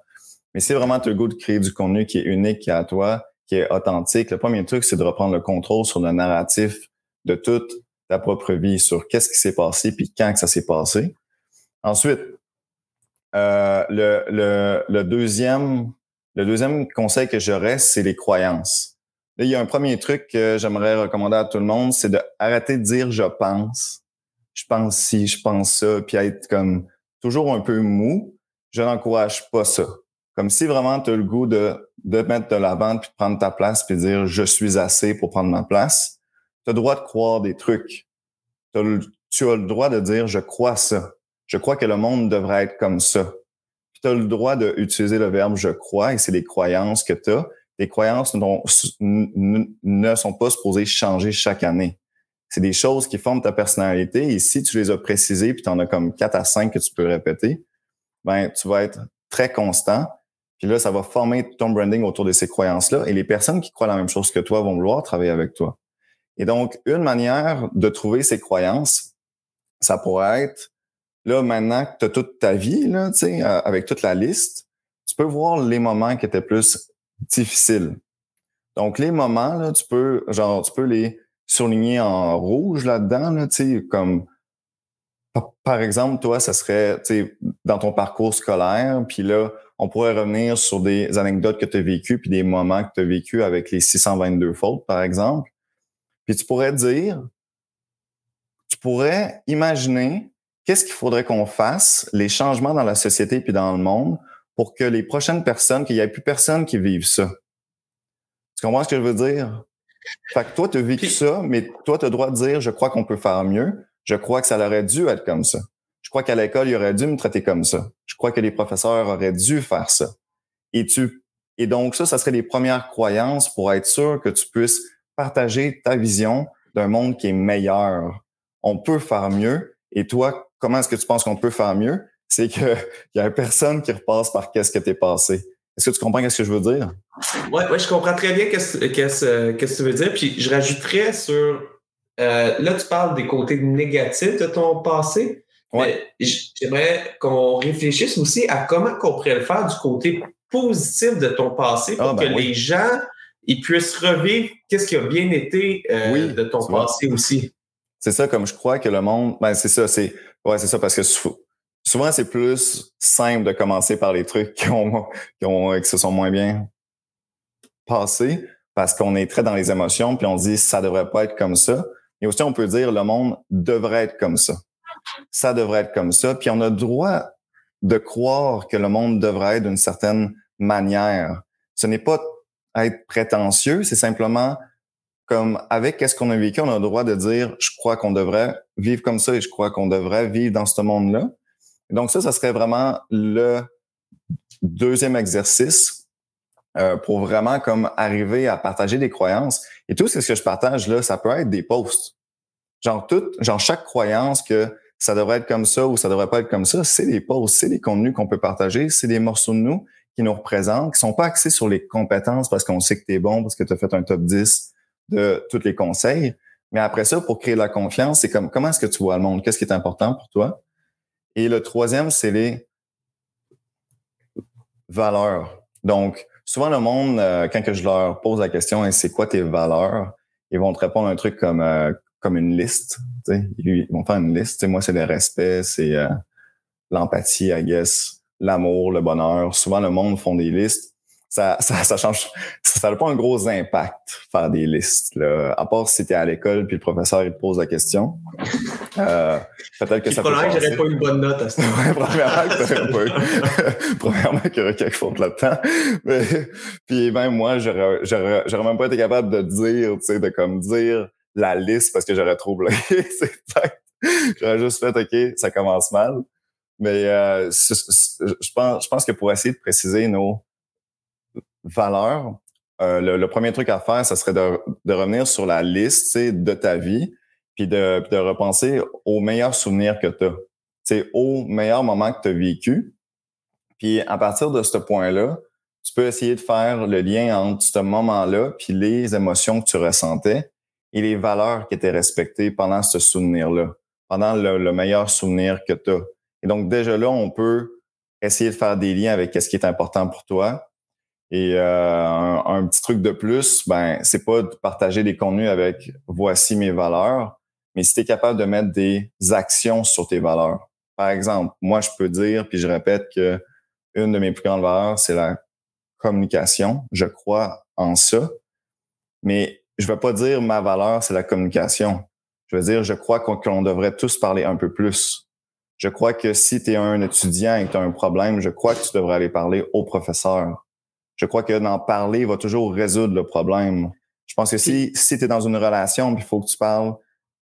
Mais c'est vraiment le goût de créer du contenu qui est unique, qui est à toi, qui est authentique. Le premier truc, c'est de reprendre le contrôle sur le narratif de toute ta propre vie, sur qu'est-ce qui s'est passé puis quand que ça s'est passé. Ensuite, euh, le, le, le, deuxième, le deuxième conseil que j'aurais, c'est les croyances. Il y a un premier truc que j'aimerais recommander à tout le monde, c'est d'arrêter de dire je pense. Je pense si, je pense ça, puis être comme toujours un peu mou. Je n'encourage pas ça. Comme si vraiment tu as le goût de, de mettre de l'avant, puis de prendre ta place, puis dire je suis assez pour prendre ma place. Tu as le droit de croire des trucs. tu as le droit de dire je crois ça. Je crois que le monde devrait être comme ça. tu as le droit d'utiliser le verbe je crois et c'est les croyances que tu as les croyances ne sont pas supposées changer chaque année. C'est des choses qui forment ta personnalité et si tu les as précisées puis tu en as comme quatre à cinq que tu peux répéter, ben tu vas être très constant. Puis là, ça va former ton branding autour de ces croyances-là et les personnes qui croient la même chose que toi vont vouloir travailler avec toi. Et donc, une manière de trouver ces croyances, ça pourrait être, là, maintenant que tu as toute ta vie, là, euh, avec toute la liste, tu peux voir les moments qui étaient plus difficile. Donc, les moments, là, tu peux, genre, tu peux les surligner en rouge là-dedans, comme, par exemple, toi, ça serait, dans ton parcours scolaire, puis là, on pourrait revenir sur des anecdotes que tu as vécues, puis des moments que tu as vécu avec les 622 fautes, par exemple. Puis tu pourrais dire, tu pourrais imaginer qu'est-ce qu'il faudrait qu'on fasse, les changements dans la société puis dans le monde pour que les prochaines personnes, qu'il n'y ait plus personne qui vive ça. Tu comprends ce que je veux dire? Fait que toi, tu as vécu ça, mais toi, tu as le droit de dire, je crois qu'on peut faire mieux. Je crois que ça aurait dû être comme ça. Je crois qu'à l'école, il aurait dû me traiter comme ça. Je crois que les professeurs auraient dû faire ça. Et tu, et donc ça, ça serait les premières croyances pour être sûr que tu puisses partager ta vision d'un monde qui est meilleur. On peut faire mieux. Et toi, comment est-ce que tu penses qu'on peut faire mieux? C'est qu'il y a personne qui repasse par qu'est-ce que tu es passé. Est-ce que tu comprends ce que je veux dire? Oui, ouais, je comprends très bien qu'est-ce que tu veux dire. Puis je rajouterais sur. Euh, là, tu parles des côtés négatifs de ton passé. Ouais. J'aimerais qu'on réfléchisse aussi à comment on pourrait le faire du côté positif de ton passé pour ah, ben que les gens ils puissent revivre qu'est-ce qui a bien été euh, de ton passé aussi. C'est ça, comme je crois que le monde. Ben, c'est ça, c'est. Ouais, c'est ça, parce que souvent, c'est plus simple de commencer par les trucs qui, ont, qui, ont, qui se sont moins bien passés parce qu'on est très dans les émotions, puis on dit ça devrait pas être comme ça. Et aussi, on peut dire le monde devrait être comme ça. Ça devrait être comme ça. Puis on a droit de croire que le monde devrait être d'une certaine manière. Ce n'est pas être prétentieux, c'est simplement comme avec qu'est-ce qu'on a vécu, on a le droit de dire je crois qu'on devrait vivre comme ça et je crois qu'on devrait vivre dans ce monde-là. Donc ça, ça serait vraiment le deuxième exercice euh, pour vraiment comme arriver à partager des croyances. Et tout ce que je partage là, ça peut être des posts. Genre tout, genre chaque croyance que ça devrait être comme ça ou ça devrait pas être comme ça, c'est des posts, c'est des contenus qu'on peut partager, c'est des morceaux de nous qui nous représentent, qui sont pas axés sur les compétences parce qu'on sait que tu es bon, parce que tu as fait un top 10 de tous les conseils. Mais après ça, pour créer la confiance, c'est comme comment est-ce que tu vois le monde? Qu'est-ce qui est important pour toi? Et le troisième, c'est les valeurs. Donc, souvent le monde, euh, quand que je leur pose la question, c'est quoi tes valeurs, ils vont te répondre un truc comme euh, comme une liste. Ils vont faire une liste. moi, c'est le respect, c'est euh, l'empathie, I guess, l'amour, le bonheur. Souvent, le monde font des listes ça, ça, ça change, ça n'a pas un gros impact faire des listes. Là. À part si tu à l'école puis le professeur il te pose la question. Euh, peut-être que ça peut que j'aurais pas une bonne note à ce moment. ouais, premièrement, que pas eu. premièrement, qu'il y aurait quelque chose là-dedans. Mais, puis même moi, j'aurais, j'aurais, j'aurais même pas été capable de dire, tu sais, de comme dire la liste parce que j'aurais trop bloqué. j'aurais juste fait, OK, ça commence mal. Mais euh, je pense, je pense que pour essayer de préciser nos valeur, euh, le, premier truc à faire, ça serait de, de revenir sur la liste de ta vie, puis de, de repenser aux meilleurs souvenirs que tu as, au meilleur moment que tu as vécu. Puis à partir de ce point-là, tu peux essayer de faire le lien entre ce moment-là puis les émotions que tu ressentais et les valeurs qui étaient respectées pendant ce souvenir-là, pendant le, meilleur souvenir que tu as. Et donc déjà là, on peut essayer de faire des liens avec ce qui est important pour toi. Et euh, un, petit truc de plus, ben c'est pas de partager des contenus avec voici mes valeurs, mais si tu es capable de mettre des actions sur tes valeurs. Par exemple, moi je peux dire puis je répète que une de mes plus grandes valeurs, c'est la communication. Je crois en ça. Mais je vais pas dire ma valeur, c'est la communication. Je veux dire, je crois qu'on devrait tous parler un peu plus. Je crois que si tu es un étudiant et que tu as un problème, je crois que tu devrais aller parler au professeur. Je crois que d'en parler va toujours résoudre le problème. Je pense que si, si tu es dans une relation, il faut que tu parles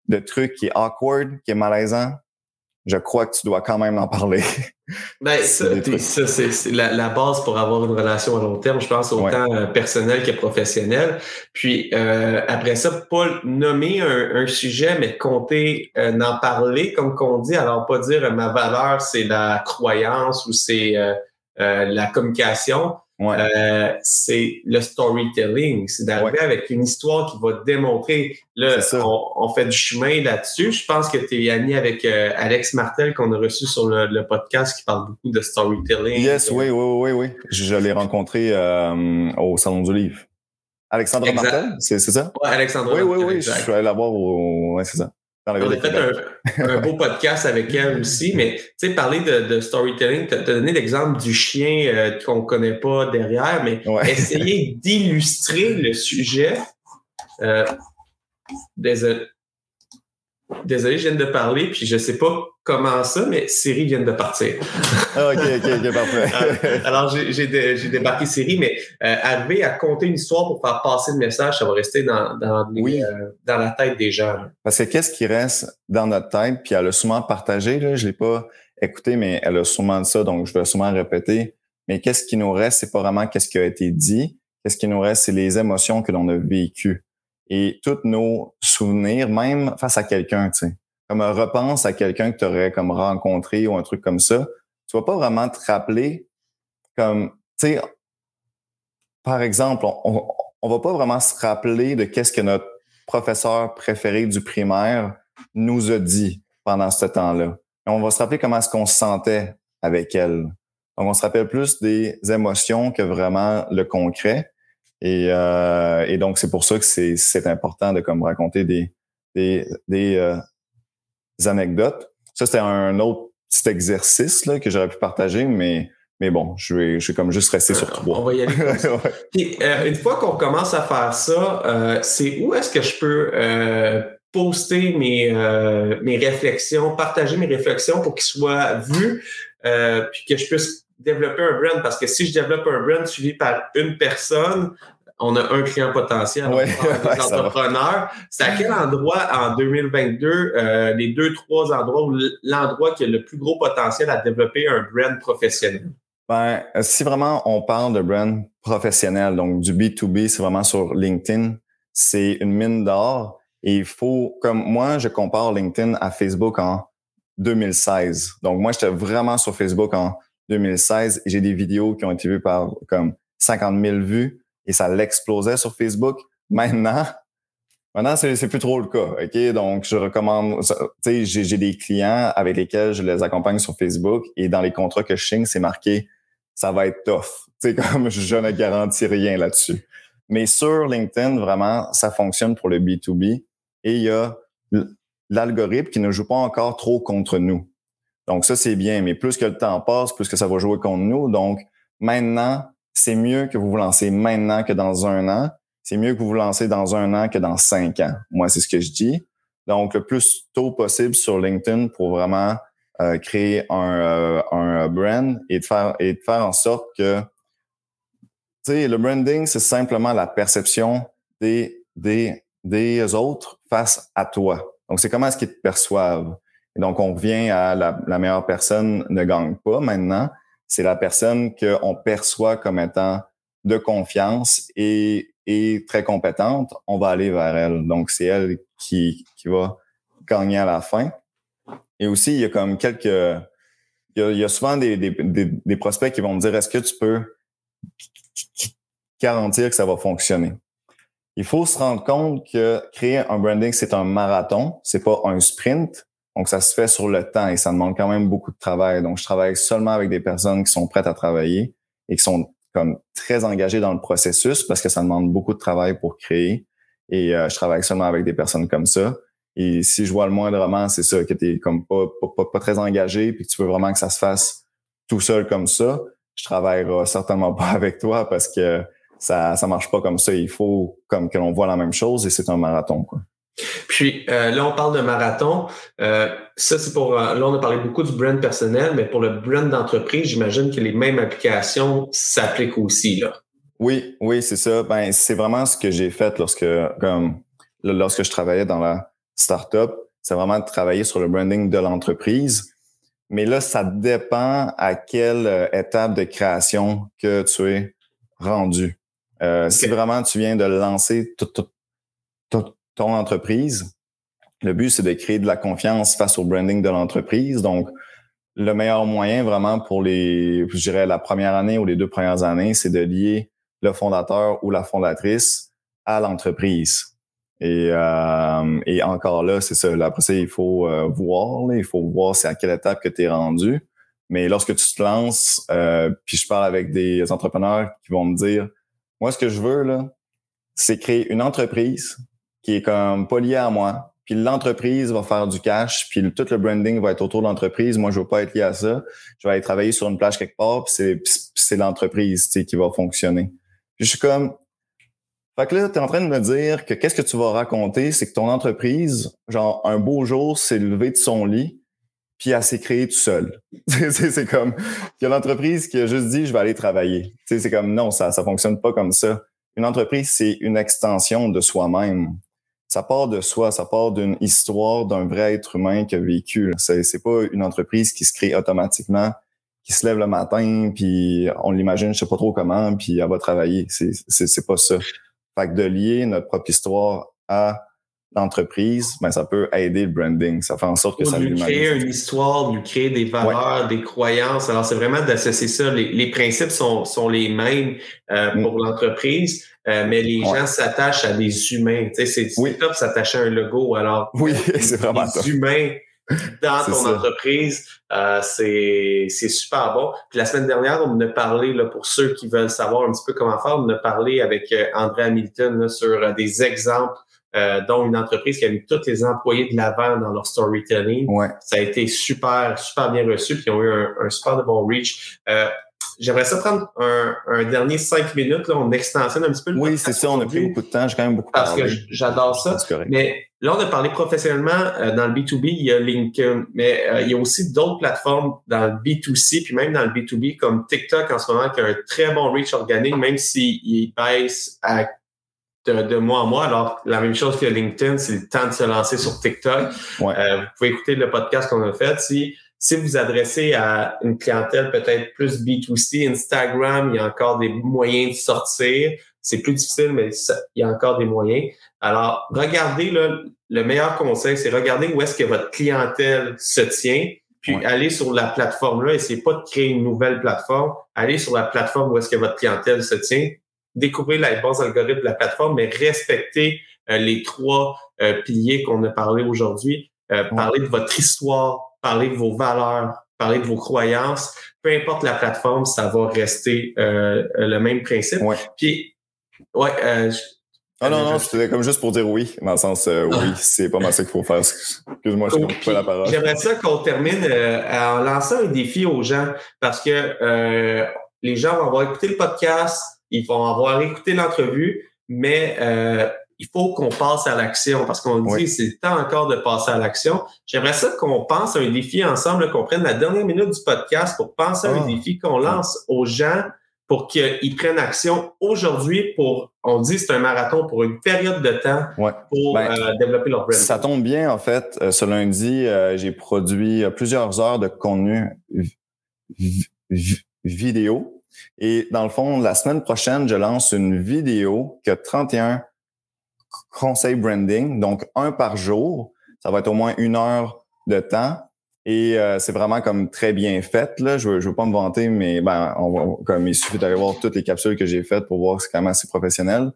de trucs qui est awkward, qui est malaisant, je crois que tu dois quand même en parler. Ben, ça, c'est la, base pour avoir une relation à long terme, je pense, autant euh, personnel que professionnel. Puis euh, après ça, pas nommer un, sujet, mais compter euh, d'en parler, comme qu'on dit. Alors, pas dire ma valeur, c'est la croyance ou c'est la communication. Euh, c'est le storytelling. C'est d'arriver avec une histoire qui va démontrer. Là, on, fait du chemin là-dessus. Je pense que tu es ami avec euh, Alex Martel qu'on a reçu sur le, podcast qui parle beaucoup de storytelling. Yes, oui, oui, oui, oui. Je, l'ai rencontré euh, au Salon du Livre. Alexandre Martel, c'est ça? Oui, Alexandre Oui, oui, oui. Je suis allé la voir au. Ouais, c'est ça. On a fait un, beau podcast avec elle aussi, mais tu sais, parler de, storytelling, tu as donné l'exemple du chien euh, qu'on connaît pas derrière, mais essayer d'illustrer le sujet. Euh, désolé. Désolé, je viens de parler, puis je sais pas comment ça, mais Siri vient de partir. Ah, OK, OK, OK, parfait. Euh, alors, j'ai débarqué Siri, mais euh, arriver à compter une histoire pour faire passer le message, ça va rester dans, dans, euh, dans la tête des gens. Parce que qu'est-ce qui reste dans notre tête, puis elle a souvent partagé, là, je l'ai pas écouté, mais elle a sûrement dit ça, donc je vais sûrement répéter. Mais qu'est-ce qui nous reste, c'est pas vraiment qu'est-ce qui a été dit. Qu'est-ce qui nous reste, c'est les émotions que l'on a vécues et tous nos souvenirs, même face à quelqu'un, tu sais. Comme un repense à quelqu'un que tu aurais comme rencontré ou un truc comme ça, tu vas pas vraiment te rappeler comme, tu sais, par exemple, on, on va pas vraiment se rappeler de qu'est-ce que notre professeur préféré du primaire nous a dit pendant ce temps-là. On va se rappeler comment est-ce qu'on se sentait avec elle. Donc, on se rappelle plus des émotions que vraiment le concret. Et, euh, donc, c'est pour ça que c'est important de raconter des, euh, anecdotes. Ça, c'était un autre petit exercice là, que j'aurais pu partager, mais, mais bon, je vais, je vais comme juste rester sur trois. On va y aller. Puis, euh, une fois qu'on commence à faire ça, euh, c'est où est-ce que je peux euh, poster mes, mes réflexions, partager mes réflexions pour qu'ils soient vus, puis que je puisse développer un brand? Parce que si je développe un brand suivi par une personne, on a un client potentiel, ouais, des entrepreneurs. C'est à quel endroit en 2022, euh, les deux, trois endroits où l'endroit qui a le plus gros potentiel à développer un brand professionnel? Ben, si vraiment on parle de brand professionnel, donc du B2B, c'est vraiment sur LinkedIn, c'est une mine d'or. Et il faut, comme moi, je compare LinkedIn à Facebook en 2016. Donc moi, j'étais vraiment sur Facebook en 2016 et j'ai des vidéos qui ont été vues par comme 50 000 vues et ça l'explosait sur Facebook. Maintenant, maintenant c'est plus trop le cas. Ok, donc je recommande. Tu sais, j'ai des clients avec lesquels je les accompagne sur Facebook et dans les contrats que je signe, c'est marqué ça va être tough. Tu sais, comme je ne garantis rien là-dessus. Mais sur LinkedIn, vraiment, ça fonctionne pour le B2B et il y a l'algorithme qui ne joue pas encore trop contre nous. Donc ça, c'est bien, mais plus que le temps passe, plus que ça va jouer contre nous. Donc maintenant, c'est mieux que vous vous lancez maintenant que dans un an. C'est mieux que vous vous lancez dans un an que dans cinq ans. Moi, c'est ce que je dis. Donc, le plus tôt possible sur LinkedIn pour vraiment euh, créer un, euh, un brand et de faire et de faire en sorte que tu sais, le branding, c'est simplement la perception des, des, des autres face à toi. Donc, c'est comment est-ce qu'ils te perçoivent. Et donc, on revient à la, meilleure personne ne gagne pas maintenant. C'est la personne qu'on perçoit comme étant de confiance et, et très compétente. On va aller vers elle. Donc, c'est elle qui, qui va gagner à la fin. Et aussi, il y a comme quelques, il y a, souvent des, des, des, prospects qui vont me dire est-ce que tu peux garantir que ça va fonctionner? Il faut se rendre compte que créer un branding, c'est un marathon, c'est pas un sprint. Donc, ça se fait sur le temps et ça demande quand même beaucoup de travail. Donc, je travaille seulement avec des personnes qui sont prêtes à travailler et qui sont comme très engagées dans le processus parce que ça demande beaucoup de travail pour créer. Et euh, je travaille seulement avec des personnes comme ça. Et si je vois le moindrement, c'est ça, que tu comme pas, pas, pas, très engagé puis que tu veux vraiment que ça se fasse tout seul comme ça, je travaillerai certainement pas avec toi parce que ça ça marche pas comme ça. Il faut comme que l'on voit la même chose et c'est un marathon. Quoi. Puis euh, là, on parle de marathon. Euh, ça, c'est pour. Euh, là, on a parlé beaucoup du brand personnel, mais pour le brand d'entreprise, j'imagine que les mêmes applications s'appliquent aussi là. Oui, oui, c'est ça. Ben, c'est vraiment ce que j'ai fait lorsque, comme, lorsque je travaillais dans la startup. C'est vraiment de travailler sur le branding de l'entreprise. Mais là, ça dépend à quelle étape de création que tu es rendu. Si vraiment tu viens de lancer tout, tout, ton entreprise. Le but, c'est de créer de la confiance face au branding de l'entreprise. Donc, le meilleur moyen vraiment pour les, je dirais, la première année ou les deux premières années, c'est de lier le fondateur ou la fondatrice à l'entreprise. Et, euh, et encore là, c'est ça. après ça, il faut euh, voir, il faut voir c'est à quelle étape que tu es rendu. Mais lorsque tu te lances, euh, puis je parle avec des entrepreneurs qui vont me dire, moi, ce que je veux, là, c'est créer une entreprise qui est comme pas lié à moi. Puis l'entreprise va faire du cash, puis tout le branding va être autour de l'entreprise. Moi, je veux pas être lié à ça. Je vais aller travailler sur une plage quelque part, puis c'est, l'entreprise qui va fonctionner. Puis je suis comme... Fait que là, tu es en train de me dire que qu'est-ce que tu vas raconter, c'est que ton entreprise, genre, un beau jour, s'est levé de son lit, puis elle s'est créée tout seul. c'est comme... Il y a l'entreprise qui a juste dit, je vais aller travailler. C'est comme, non, ça ça fonctionne pas comme ça. Une entreprise, c'est une extension de soi-même ça part de soi, ça part d'une histoire d'un vrai être humain qui a vécu. C'est, pas une entreprise qui se crée automatiquement, qui se lève le matin, puis on l'imagine, je sais pas trop comment, puis elle va travailler. C'est, c'est pas ça. Fait que de lier notre propre histoire à l'entreprise, ben ça peut aider le branding. Ça fait en sorte que ça lui créer une histoire, lui créer des valeurs, des croyances. Alors c'est vraiment d'associer ça. Les, les, principes sont, sont les mêmes euh, mm. pour l'entreprise, euh, mais les gens s'attachent à des humains. Tu sais, c'est oui. top s'attacher à un logo. Alors, oui, c'est vraiment des humains dans ton entreprise, euh, c'est super bon. Puis la semaine dernière, on me a parlé, là, pour ceux qui veulent savoir un petit peu comment faire, on me a parlé avec euh, André Hamilton là, sur euh, des exemples euh, dont une entreprise qui a mis tous les employés de l'avant dans leur storytelling. Ouais. Ça a été super, super bien reçu, puis ils ont eu un, un super de bon reach. Euh, J'aimerais ça prendre un, un, dernier cinq minutes. Là, on extensionne un petit peu le Oui, c'est ça. On a pris beaucoup de temps. J'ai quand même beaucoup Parce que j'adore ça. Mais là, on a parlé professionnellement euh, dans le B2B. Il y a LinkedIn. Mais euh, il y a aussi d'autres plateformes dans le B2C, puis même dans le B2B, comme TikTok en ce moment, qui a un très bon reach organique, même s'il baisse à de, mois en mois. Alors, la même chose que LinkedIn, c'est le temps de se lancer sur TikTok. Ouais. Euh, vous pouvez écouter le podcast qu'on a fait. Si si vous adressez à une clientèle peut-être plus B2C, Instagram, il y a encore des moyens de sortir. C'est plus difficile, mais il y a encore des moyens. Alors, regardez, là, le meilleur conseil, c'est regarder où est-ce que votre clientèle se tient, puis allez sur la plateforme-là. Essayez pas de créer une nouvelle plateforme. Allez sur la plateforme où est-ce que votre clientèle se tient. Découvrez les bons algorithmes de la plateforme, mais respectez euh, les trois euh, piliers qu'on a parlé aujourd'hui. Euh, parlez de votre histoire, parler de vos valeurs, parler de vos croyances. Peu importe la plateforme, ça va rester euh, le même principe. Ouais. Puis, ouais. Euh, ah non, non, c'était comme juste pour dire oui, dans le sens euh, oui, ah. c'est pas mal ça qu'il faut faire. Excuse-moi, je coupe pas la parole. J'aimerais ça qu'on termine euh, en lançant un défi aux gens parce que les gens vont avoir écouté le podcast, ils vont avoir écouté l'entrevue, mais il faut qu'on passe à l'action parce qu'on dit c'est le temps encore de passer à l'action. J'aimerais ça qu'on pense à un défi ensemble, qu'on prenne la dernière minute du podcast pour penser à un ah. défi qu'on lance aux gens pour qu'ils prennent action aujourd'hui pour, on dit c'est un marathon pour une période de temps pour ben, euh, développer leur brand. Ça tombe bien en fait. Euh, ce lundi, euh, j'ai produit plusieurs heures de contenu vidéo. Et dans le fond, la semaine prochaine, je lance une vidéo qui a 31 conseil branding, donc un par jour. Ça va être au moins une heure de temps Et euh, c'est vraiment comme très bien fait. Là. Je veux, je veux pas me vanter, mais ben, on comme il suffit d'aller voir toutes les capsules que j'ai faites pour voir que c'est professionnel.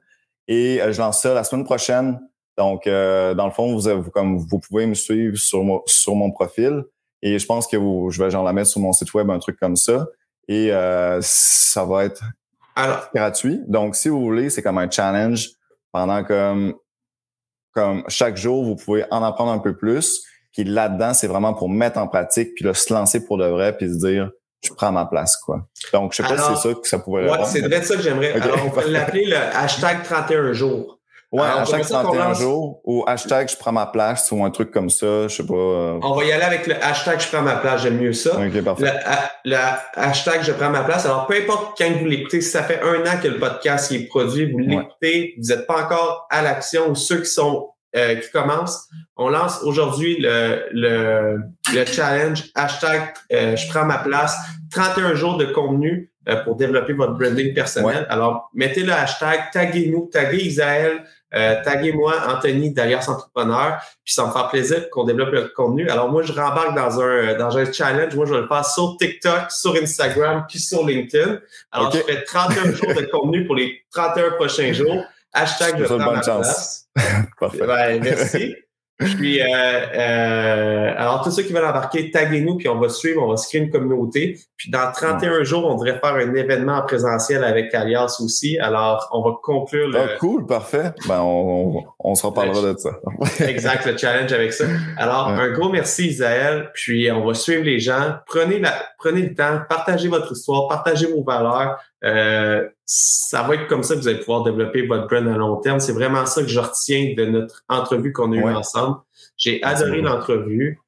Et euh, je lance ça la semaine prochaine. Donc, euh, dans le fond, vous, comme vous pouvez me suivre sur sur mon profil. Et je pense que vous, je vais genre la mettre sur mon site web, un truc comme ça. Et ça va être gratuit. Donc, si vous voulez, c'est comme un challenge pendant comme, comme chaque jour, vous pouvez en apprendre un peu plus. Puis là-dedans, c'est vraiment pour mettre en pratique, puis là, se lancer pour de vrai, puis se dire, je prends ma place, quoi. Donc, je sais pas si c'est ça que ça pourrait Ouais, c'est vrai ça que j'aimerais. Alors, on peut l'appeler le hashtag 31 jours. Ouais, hashtag 31 jours ou hashtag je prends ma place ou un truc comme ça, je sais pas. Euh. On va y aller avec le hashtag je prends ma place, j'aime mieux ça. OK, parfait. Le, hashtag je prends ma place. Alors, peu importe quand vous l'écoutez, si ça fait un an que le podcast est produit, vous l'écoutez, vous n'êtes pas encore à l'action ou ceux qui sont euh, qui commence. On lance aujourd'hui le, le, le, challenge hashtag euh, je prends ma place, 31 jours de contenu euh, pour développer votre branding personnel. Alors, mettez le hashtag, taguez-nous, taguez Isaël, taguez-moi Anthony d'Alliance Entrepreneur, puis ça me fait plaisir qu'on développe le contenu. Alors moi, je rembarque dans un dans un challenge. Moi, je vais le faire sur TikTok, sur Instagram, puis sur LinkedIn. Alors, je fais 31 jours de contenu pour les 31 prochains jours. Hashtag je prends ma place. Parfait. Ben, merci. Puis, euh, euh, alors, tous ceux qui veulent embarquer, taguez-nous, puis on va suivre, on va se créer une communauté. Puis, dans 31 jours, on devrait faire un événement en présentiel avec Alias aussi. Alors, on va conclure le... Ah, cool, parfait. Ben, on, on, se reparlera de ça. exact, le challenge avec ça. Alors, un gros merci, Isaël. Puis, on va suivre les gens. Prenez, la, prenez le temps, partagez votre histoire, partagez vos valeurs. Euh, ça va être comme ça que vous allez pouvoir développer votre brand à long terme. C'est vraiment ça que je retiens de notre entrevue qu'on a eue ensemble. J'ai adoré l'entrevue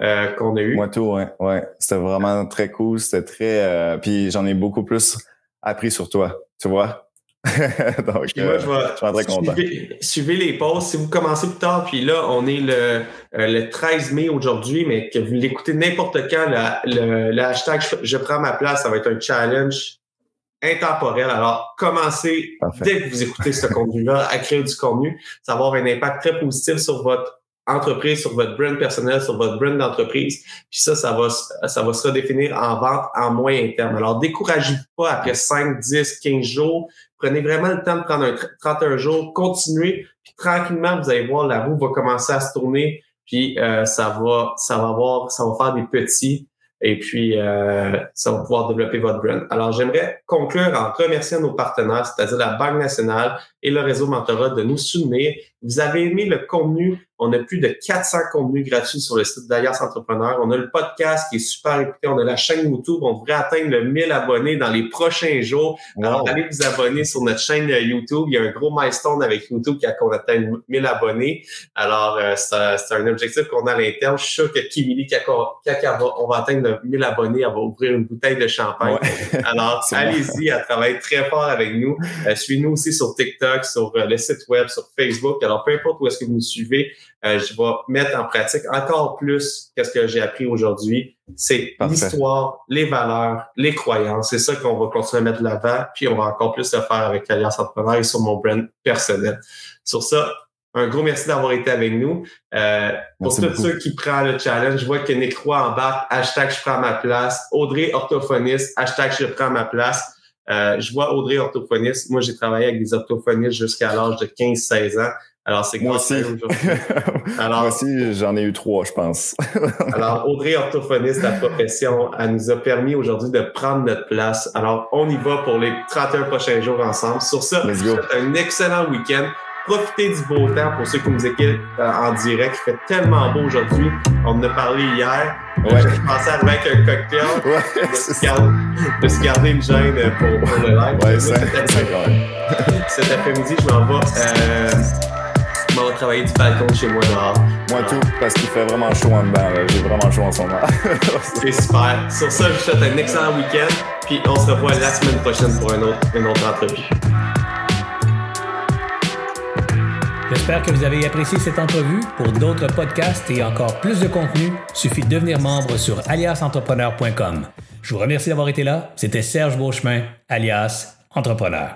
euh, qu'on a eue. Moi tout, ouais. ouais. C'était vraiment très cool. C'était très. Euh, puis j'en ai beaucoup plus appris sur toi. Tu vois? Donc, moi, je, vais, suis très content. Suivez, les posts. Si vous commencez plus tard, puis là, on est le, le 13 mai aujourd'hui, mais que vous l'écoutez n'importe quand, le, le, hashtag je prends ma place, ça va être un challenge intemporel. Alors, commencez dès que vous écoutez ce contenu-là à créer du contenu. Ça va avoir un impact très positif sur votre entreprise, sur votre brand personnel, sur votre brand d'entreprise. Puis ça, ça va, ça va se redéfinir en vente en moyen terme. Alors, découragez-vous pas après 5, 10, 15 jours. Prenez vraiment le temps de prendre un 31 jours, continuez, puis tranquillement, vous allez voir, la roue va commencer à se tourner, puis euh, ça va, ça va avoir, ça va faire des petits et puis euh, ça va pouvoir développer votre brand. Alors, j'aimerais conclure en remerciant nos partenaires, c'est-à-dire la Banque nationale et le réseau Mentorat de nous soutenir. Vous avez aimé le contenu on a plus de 400 contenus gratuits sur le site d'Alias Entrepreneur. On a le podcast qui est super écouté. On a la chaîne YouTube. On devrait atteindre le 1000 abonnés dans les prochains jours. Alors, allez vous abonner sur notre chaîne YouTube. Il y a un gros milestone avec YouTube qui a qu'on atteigne 1000 abonnés. Alors, euh, c'est un objectif qu'on a à l'interne. Je suis sûr que Kimili, on va atteindre le 1000 abonnés, elle va ouvrir une bouteille de champagne. Alors, allez-y, elle travaille très fort avec nous. Euh, Suivez-nous aussi sur TikTok, sur euh, le site web, sur Facebook. Alors, peu importe où est-ce que vous nous suivez, euh, je vais mettre en pratique encore plus qu'est-ce que j'ai appris aujourd'hui. C'est l'histoire, les valeurs, les croyances. C'est ça qu'on va continuer à mettre de l'avant, puis on va encore plus le faire avec l'Alliance Entrepreneur et sur mon brand personnel. Sur ça, un gros merci d'avoir été avec nous. Euh, pour tous ceux qui prennent le challenge, je vois que Nick Roy embarque, hashtag je prends ma place. Audrey orthophoniste, hashtag je prends ma place. Euh, je vois Audrey orthophoniste. Moi, j'ai travaillé avec des orthophonistes jusqu'à l'âge de 15-16 ans. Alors, c'est Moi aussi. alors, Moi aussi, j'en ai eu trois, je pense. alors, Audrey, orthophoniste à profession, elle nous a permis aujourd'hui de prendre notre place. Alors, on y va pour les 31 prochains jours ensemble. Sur ça, c'est un excellent week-end. Profitez du beau temps pour ceux qui nous écoutent euh, en direct. Il fait tellement beau aujourd'hui. On en a parlé hier. Ouais. Je pensais arriver avec un cocktail. Ouais, de, se garder, de se garder une gêne pour, pour le live. Ouais, c'est Cet après-midi, je m'en vais. Euh, m'en travailler du balcon chez moi dehors. Moi tout, parce qu'il fait vraiment chaud en dedans. J'ai vraiment chaud en ce moment. C'est super. Sur ça, je vous souhaite un excellent week-end. Puis on se revoit la semaine prochaine pour un autre, une autre entrevue. J'espère que vous avez apprécié cette entrevue. Pour d'autres podcasts et encore plus de contenu, suffit de devenir membre sur aliasentrepreneur.com. Je vous remercie d'avoir été là. C'était Serge Beauchemin, alias Entrepreneur.